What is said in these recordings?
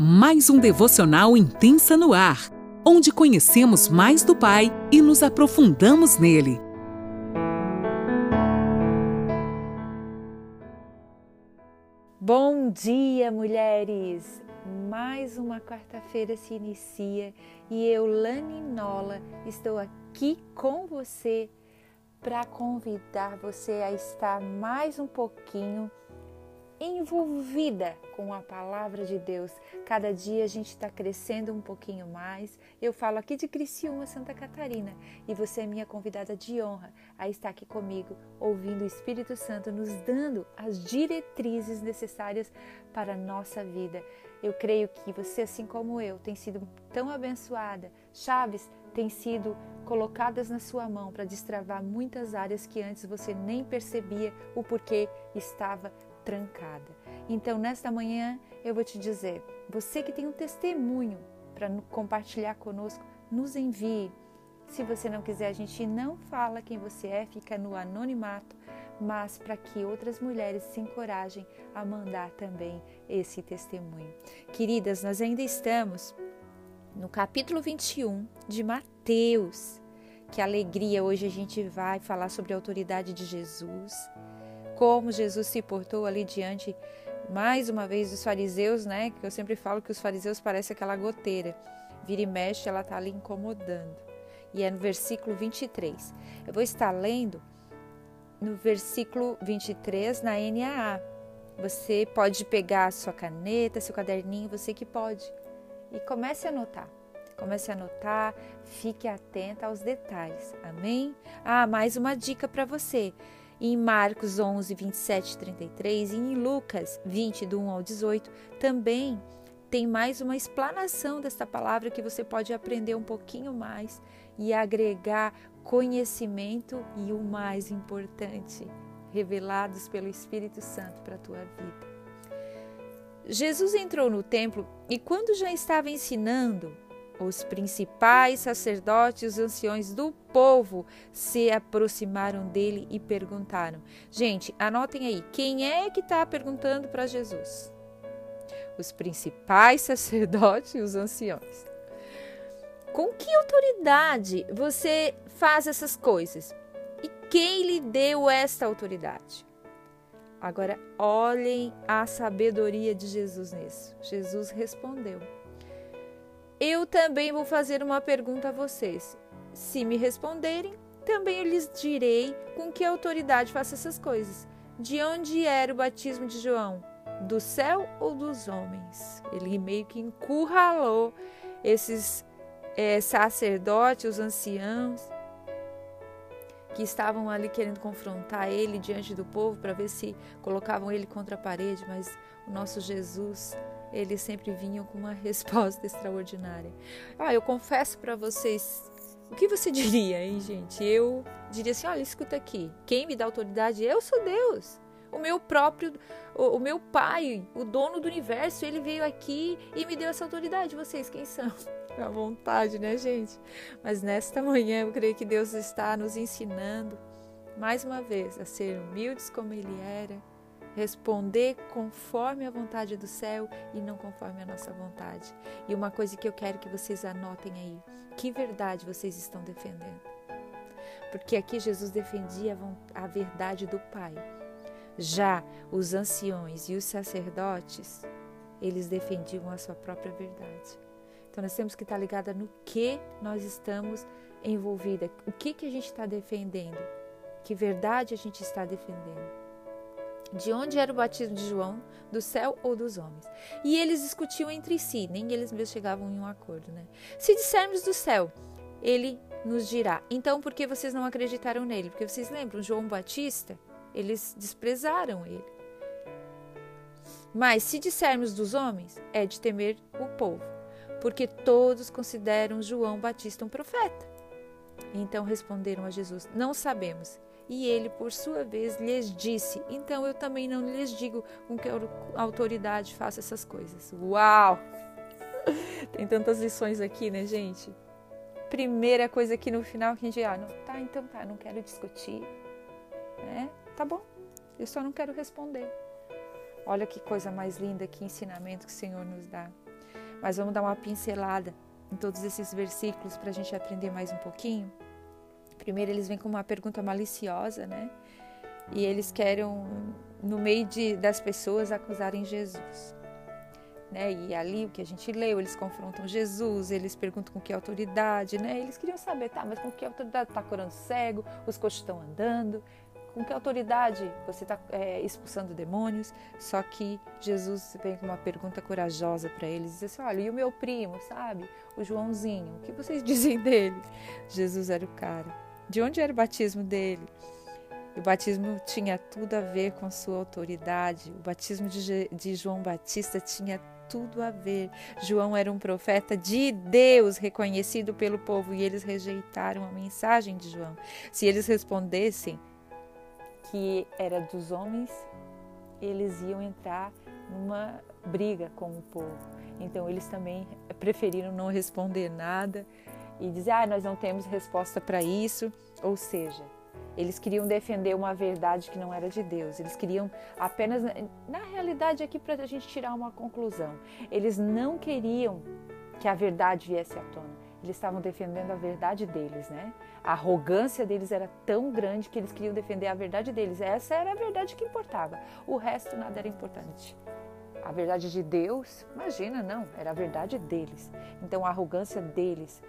mais um devocional intensa no ar, onde conhecemos mais do Pai e nos aprofundamos nele. Bom dia, mulheres! Mais uma quarta-feira se inicia e eu, Lani Nola, estou aqui com você para convidar você a estar mais um pouquinho envolvida com a palavra de Deus. Cada dia a gente está crescendo um pouquinho mais. Eu falo aqui de Criciúma, Santa Catarina, e você é minha convidada de honra a estar aqui comigo, ouvindo o Espírito Santo nos dando as diretrizes necessárias para a nossa vida. Eu creio que você, assim como eu, tem sido tão abençoada. Chaves têm sido colocadas na sua mão para destravar muitas áreas que antes você nem percebia o porquê estava trancada. Então, nesta manhã, eu vou te dizer: você que tem um testemunho para compartilhar conosco, nos envie. Se você não quiser, a gente não fala quem você é, fica no anonimato, mas para que outras mulheres se encorajem a mandar também esse testemunho. Queridas, nós ainda estamos no capítulo 21 de Mateus. Que alegria! Hoje a gente vai falar sobre a autoridade de Jesus como Jesus se portou ali diante, mais uma vez, dos fariseus, né? Que eu sempre falo que os fariseus parecem aquela goteira. Vira e mexe, ela está ali incomodando. E é no versículo 23. Eu vou estar lendo no versículo 23 na NAA. Você pode pegar a sua caneta, seu caderninho, você que pode. E comece a anotar. Comece a anotar, fique atenta aos detalhes. Amém? Ah, mais uma dica para você em Marcos 11, 27 e 33 e em Lucas 20, do 1 ao 18, também tem mais uma explanação desta palavra que você pode aprender um pouquinho mais e agregar conhecimento e o mais importante, revelados pelo Espírito Santo para a tua vida. Jesus entrou no templo e, quando já estava ensinando, os principais sacerdotes e os anciões do povo se aproximaram dele e perguntaram. Gente, anotem aí, quem é que está perguntando para Jesus? Os principais sacerdotes e os anciões. Com que autoridade você faz essas coisas? E quem lhe deu esta autoridade? Agora, olhem a sabedoria de Jesus nisso. Jesus respondeu. Eu também vou fazer uma pergunta a vocês. Se me responderem, também eu lhes direi com que autoridade faço essas coisas. De onde era o batismo de João? Do céu ou dos homens? Ele meio que encurralou esses é, sacerdotes, os anciãos, que estavam ali querendo confrontar ele diante do povo para ver se colocavam ele contra a parede, mas o nosso Jesus eles sempre vinham com uma resposta extraordinária. Ah, eu confesso para vocês, o que você diria, hein, gente? Eu diria assim: olha, escuta aqui, quem me dá autoridade? Eu sou Deus. O meu próprio, o, o meu pai, o dono do universo, ele veio aqui e me deu essa autoridade. Vocês quem são? À vontade, né, gente? Mas nesta manhã eu creio que Deus está nos ensinando mais uma vez a ser humildes como Ele era responder conforme a vontade do céu e não conforme a nossa vontade. E uma coisa que eu quero que vocês anotem aí: que verdade vocês estão defendendo? Porque aqui Jesus defendia a verdade do Pai. Já os anciões e os sacerdotes, eles defendiam a sua própria verdade. Então nós temos que estar ligada no que nós estamos envolvida, o que, que a gente está defendendo, que verdade a gente está defendendo de onde era o batismo de João, do céu ou dos homens. E eles discutiam entre si, nem eles mesmos chegavam em um acordo. Né? Se dissermos do céu, ele nos dirá: então por que vocês não acreditaram nele? Porque vocês lembram, João Batista, eles desprezaram ele. Mas se dissermos dos homens, é de temer o povo, porque todos consideram João Batista um profeta. Então responderam a Jesus: Não sabemos. E ele, por sua vez, lhes disse: Então eu também não lhes digo com que autoridade faço essas coisas. Uau! Tem tantas lições aqui, né, gente? Primeira coisa aqui no final que a gente, ah, não, tá, então tá, não quero discutir. Né? Tá bom, eu só não quero responder. Olha que coisa mais linda, que ensinamento que o Senhor nos dá. mas vamos dar uma pincelada em todos esses versículos para a gente aprender mais um pouquinho. Primeiro, eles vêm com uma pergunta maliciosa, né? E eles querem, no meio de, das pessoas, acusarem Jesus. Né? E ali o que a gente leu, eles confrontam Jesus, eles perguntam com que autoridade, né? Eles queriam saber, tá, mas com que autoridade está curando cego, os coxos estão andando, com que autoridade você está é, expulsando demônios? Só que Jesus vem com uma pergunta corajosa para eles, diz assim, olha, e o meu primo, sabe? O Joãozinho, o que vocês dizem dele? Jesus era o cara. De onde era o batismo dele? O batismo tinha tudo a ver com sua autoridade. O batismo de, de João Batista tinha tudo a ver. João era um profeta de Deus, reconhecido pelo povo, e eles rejeitaram a mensagem de João. Se eles respondessem que era dos homens, eles iam entrar numa briga com o povo. Então eles também preferiram não responder nada e dizer: "Ah, nós não temos resposta para isso". Ou seja, eles queriam defender uma verdade que não era de Deus. Eles queriam apenas, na realidade, aqui para a gente tirar uma conclusão, eles não queriam que a verdade viesse à tona. Eles estavam defendendo a verdade deles, né? A arrogância deles era tão grande que eles queriam defender a verdade deles. Essa era a verdade que importava. O resto nada era importante. A verdade de Deus, imagina, não, era a verdade deles. Então a arrogância deles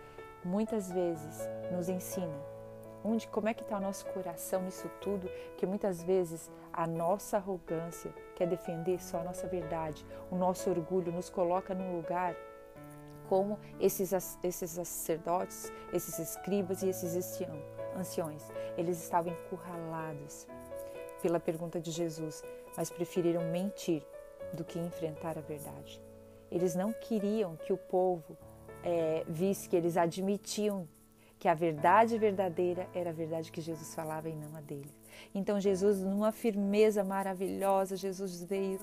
muitas vezes nos ensina onde, como é que está o nosso coração nisso tudo, que muitas vezes a nossa arrogância quer defender só a nossa verdade, o nosso orgulho nos coloca num lugar como esses, esses sacerdotes, esses escribas e esses anciões. Eles estavam encurralados pela pergunta de Jesus, mas preferiram mentir do que enfrentar a verdade. Eles não queriam que o povo é, visse que eles admitiam que a verdade verdadeira era a verdade que Jesus falava e não a dele. Então Jesus, numa firmeza maravilhosa, Jesus veio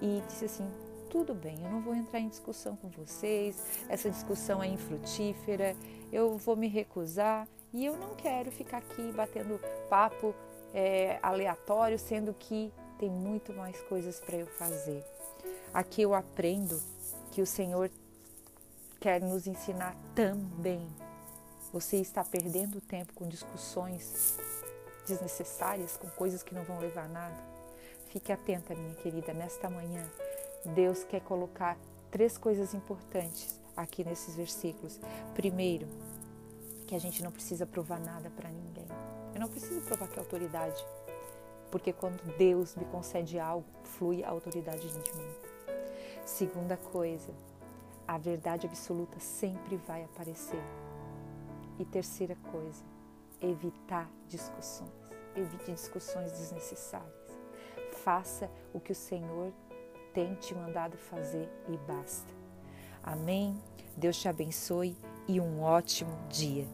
e disse assim: tudo bem, eu não vou entrar em discussão com vocês, essa discussão é infrutífera, eu vou me recusar e eu não quero ficar aqui batendo papo é, aleatório, sendo que tem muito mais coisas para eu fazer. Aqui eu aprendo que o Senhor quer nos ensinar também. Você está perdendo tempo com discussões desnecessárias, com coisas que não vão levar a nada? Fique atenta, minha querida, nesta manhã. Deus quer colocar três coisas importantes aqui nesses versículos. Primeiro, que a gente não precisa provar nada para ninguém. Eu não preciso provar que é autoridade, porque quando Deus me concede algo, flui a autoridade de mim. Segunda coisa, a verdade absoluta sempre vai aparecer. E terceira coisa, evitar discussões. Evite discussões desnecessárias. Faça o que o Senhor tem te mandado fazer e basta. Amém? Deus te abençoe e um ótimo dia.